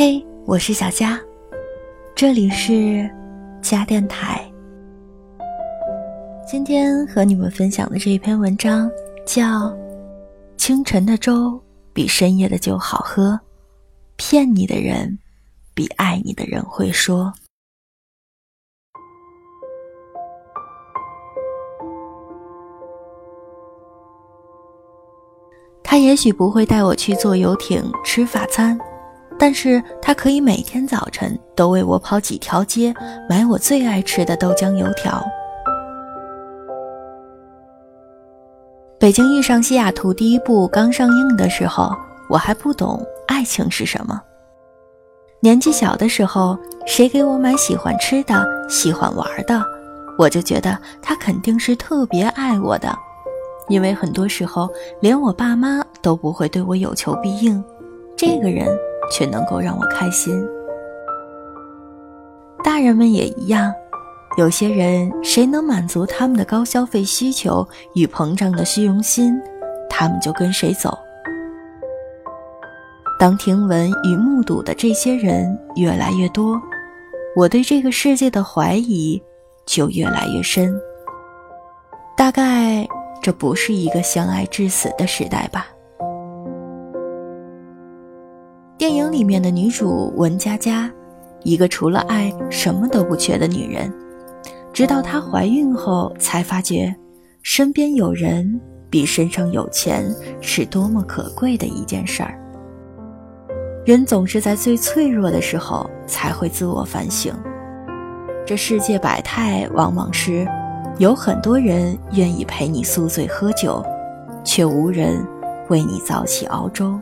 嘿，我是小佳，这里是佳电台。今天和你们分享的这一篇文章叫《清晨的粥比深夜的酒好喝》，骗你的人比爱你的人会说。他也许不会带我去坐游艇吃法餐。但是他可以每天早晨都为我跑几条街，买我最爱吃的豆浆油条。北京遇上西雅图第一部刚上映的时候，我还不懂爱情是什么。年纪小的时候，谁给我买喜欢吃的、喜欢玩的，我就觉得他肯定是特别爱我的，因为很多时候连我爸妈都不会对我有求必应，这个人。却能够让我开心。大人们也一样，有些人谁能满足他们的高消费需求与膨胀的虚荣心，他们就跟谁走。当听闻与目睹的这些人越来越多，我对这个世界的怀疑就越来越深。大概这不是一个相爱至死的时代吧。电影里面的女主文佳佳，一个除了爱什么都不缺的女人，直到她怀孕后才发觉，身边有人比身上有钱是多么可贵的一件事儿。人总是在最脆弱的时候才会自我反省。这世界百态，往往是有很多人愿意陪你宿醉喝酒，却无人为你早起熬粥。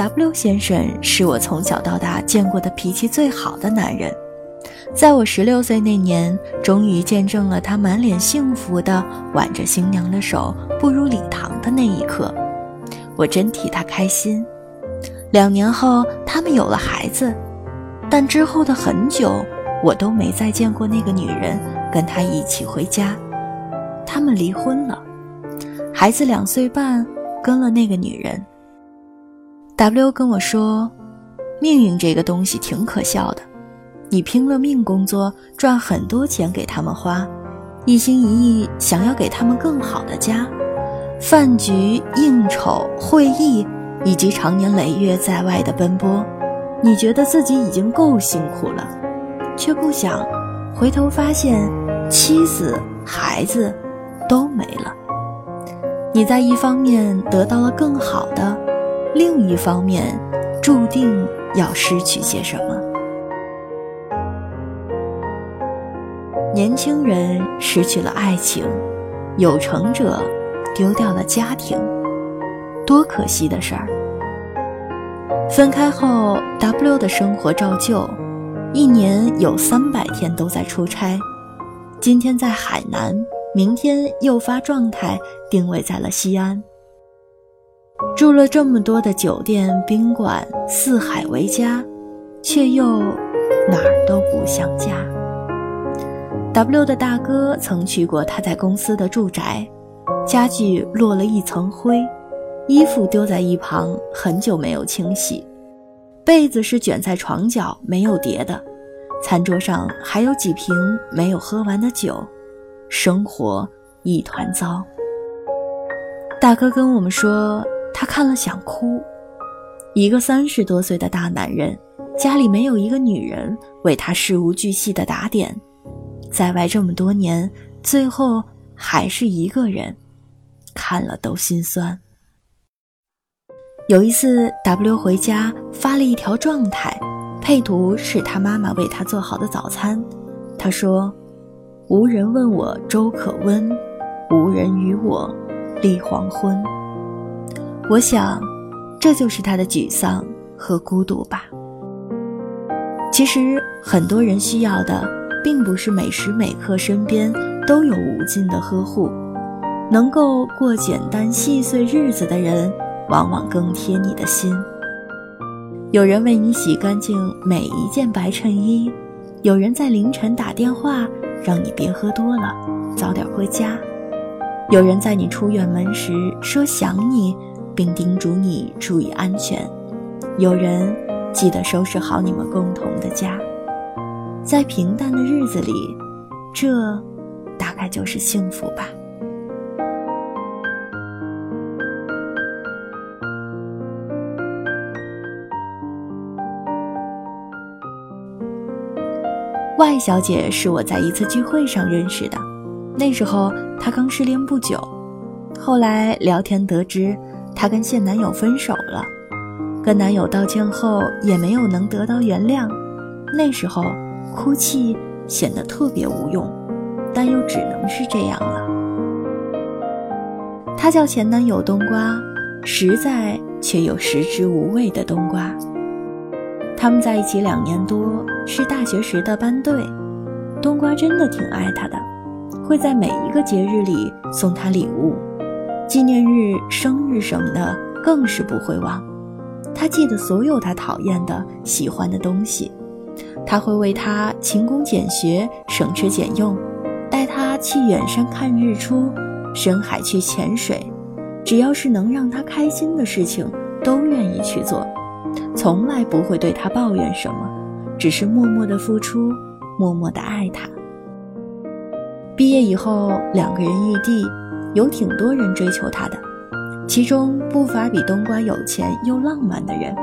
W 先生是我从小到大见过的脾气最好的男人，在我十六岁那年，终于见证了他满脸幸福的挽着新娘的手步入礼堂的那一刻，我真替他开心。两年后，他们有了孩子，但之后的很久，我都没再见过那个女人跟他一起回家。他们离婚了，孩子两岁半，跟了那个女人。W 跟我说：“命运这个东西挺可笑的，你拼了命工作，赚很多钱给他们花，一心一意想要给他们更好的家，饭局、应酬、会议，以及长年累月在外的奔波，你觉得自己已经够辛苦了，却不想回头发现妻子、孩子都没了。你在一方面得到了更好的。”另一方面，注定要失去些什么。年轻人失去了爱情，有成者丢掉了家庭，多可惜的事儿！分开后，W 的生活照旧，一年有三百天都在出差，今天在海南，明天又发状态定位在了西安。住了这么多的酒店宾馆，四海为家，却又哪儿都不像家。W 的大哥曾去过他在公司的住宅，家具落了一层灰，衣服丢在一旁很久没有清洗，被子是卷在床角没有叠的，餐桌上还有几瓶没有喝完的酒，生活一团糟。大哥跟我们说。他看了想哭，一个三十多岁的大男人，家里没有一个女人为他事无巨细的打点，在外这么多年，最后还是一个人，看了都心酸。有一次，W 回家发了一条状态，配图是他妈妈为他做好的早餐。他说：“无人问我粥可温，无人与我立黄昏。”我想，这就是他的沮丧和孤独吧。其实，很多人需要的，并不是每时每刻身边都有无尽的呵护，能够过简单细碎日子的人，往往更贴你的心。有人为你洗干净每一件白衬衣，有人在凌晨打电话让你别喝多了，早点回家，有人在你出远门时说想你。并叮嘱你注意安全。有人记得收拾好你们共同的家。在平淡的日子里，这大概就是幸福吧。外小姐是我在一次聚会上认识的，那时候她刚失恋不久，后来聊天得知她跟现男友分手了，跟男友道歉后也没有能得到原谅，那时候哭泣显得特别无用，但又只能是这样了。她叫前男友冬瓜，实在却又食之无味的冬瓜。他们在一起两年多，是大学时的班队。冬瓜真的挺爱他的，会在每一个节日里送他礼物，纪念日、生日什么的更是不会忘。他记得所有他讨厌的、喜欢的东西。他会为他勤工俭学、省吃俭用，带他去远山看日出，深海去潜水，只要是能让他开心的事情，都愿意去做。从来不会对他抱怨什么，只是默默的付出，默默的爱他。毕业以后，两个人异地，有挺多人追求他的，其中不乏比冬瓜有钱又浪漫的人，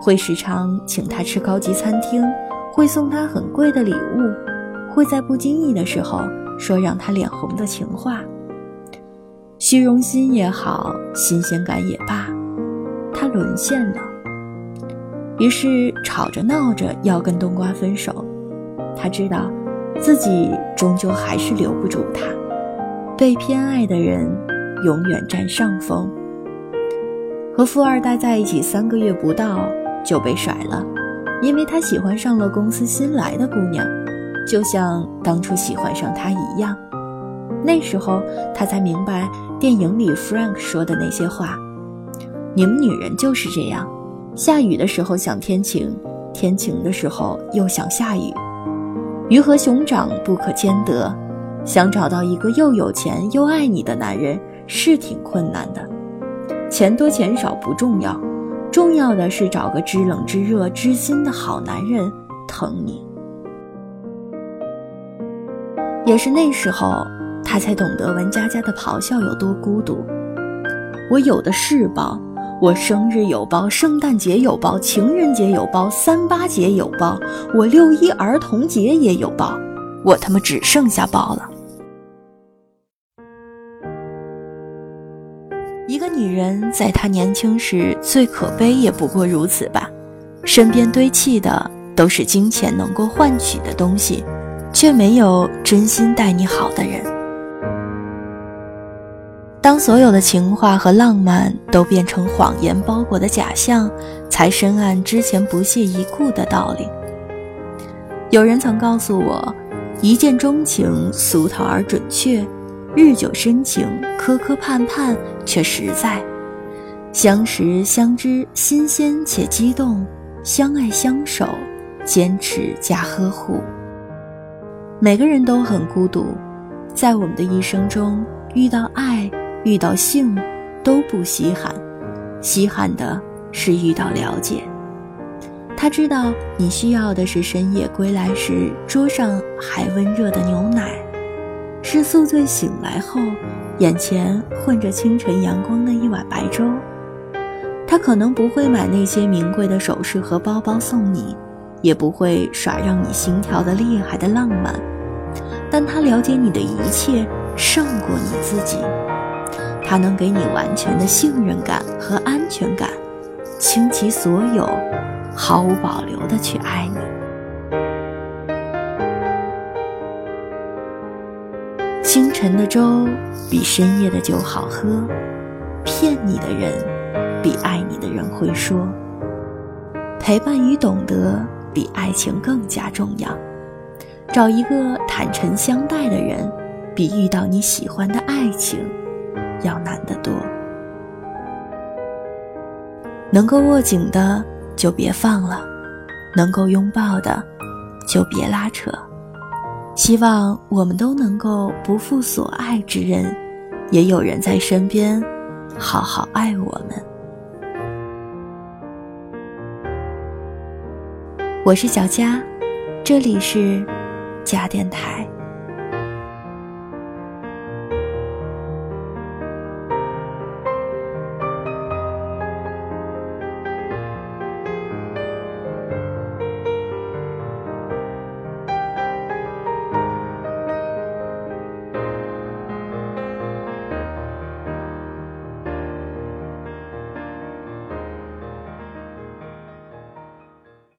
会时常请他吃高级餐厅，会送他很贵的礼物，会在不经意的时候说让他脸红的情话。虚荣心也好，新鲜感也罢，他沦陷了。于是吵着闹着要跟冬瓜分手，他知道，自己终究还是留不住他，被偏爱的人永远占上风。和富二代在一起三个月不到就被甩了，因为他喜欢上了公司新来的姑娘，就像当初喜欢上他一样。那时候他才明白电影里 Frank 说的那些话：“你们女人就是这样。”下雨的时候想天晴，天晴的时候又想下雨，鱼和熊掌不可兼得。想找到一个又有钱又爱你的男人是挺困难的，钱多钱少不重要，重要的是找个知冷知热知心的好男人疼你。也是那时候，他才懂得文佳佳的咆哮有多孤独。我有的是包。我生日有包，圣诞节有包，情人节有包，三八节有包，我六一儿童节也有包，我他妈只剩下包了。一个女人在她年轻时最可悲也不过如此吧，身边堆砌的都是金钱能够换取的东西，却没有真心待你好的人。当所有的情话和浪漫都变成谎言包裹的假象，才深谙之前不屑一顾的道理。有人曾告诉我，一见钟情俗套而准确，日久生情磕磕绊绊却实在，相识相知新鲜且激动，相爱相守坚持加呵护。每个人都很孤独，在我们的一生中遇到爱。遇到性都不稀罕，稀罕的是遇到了解。他知道你需要的是深夜归来时桌上还温热的牛奶，是宿醉醒来后眼前混着清晨阳光的一碗白粥。他可能不会买那些名贵的首饰和包包送你，也不会耍让你心跳的厉害的浪漫，但他了解你的一切胜过你自己。他能给你完全的信任感和安全感，倾其所有，毫无保留的去爱你。清晨的粥比深夜的酒好喝，骗你的人比爱你的人会说，陪伴与懂得比爱情更加重要。找一个坦诚相待的人，比遇到你喜欢的爱情。要难得多。能够握紧的就别放了，能够拥抱的就别拉扯。希望我们都能够不负所爱之人，也有人在身边，好好爱我们。我是小佳，这里是佳电台。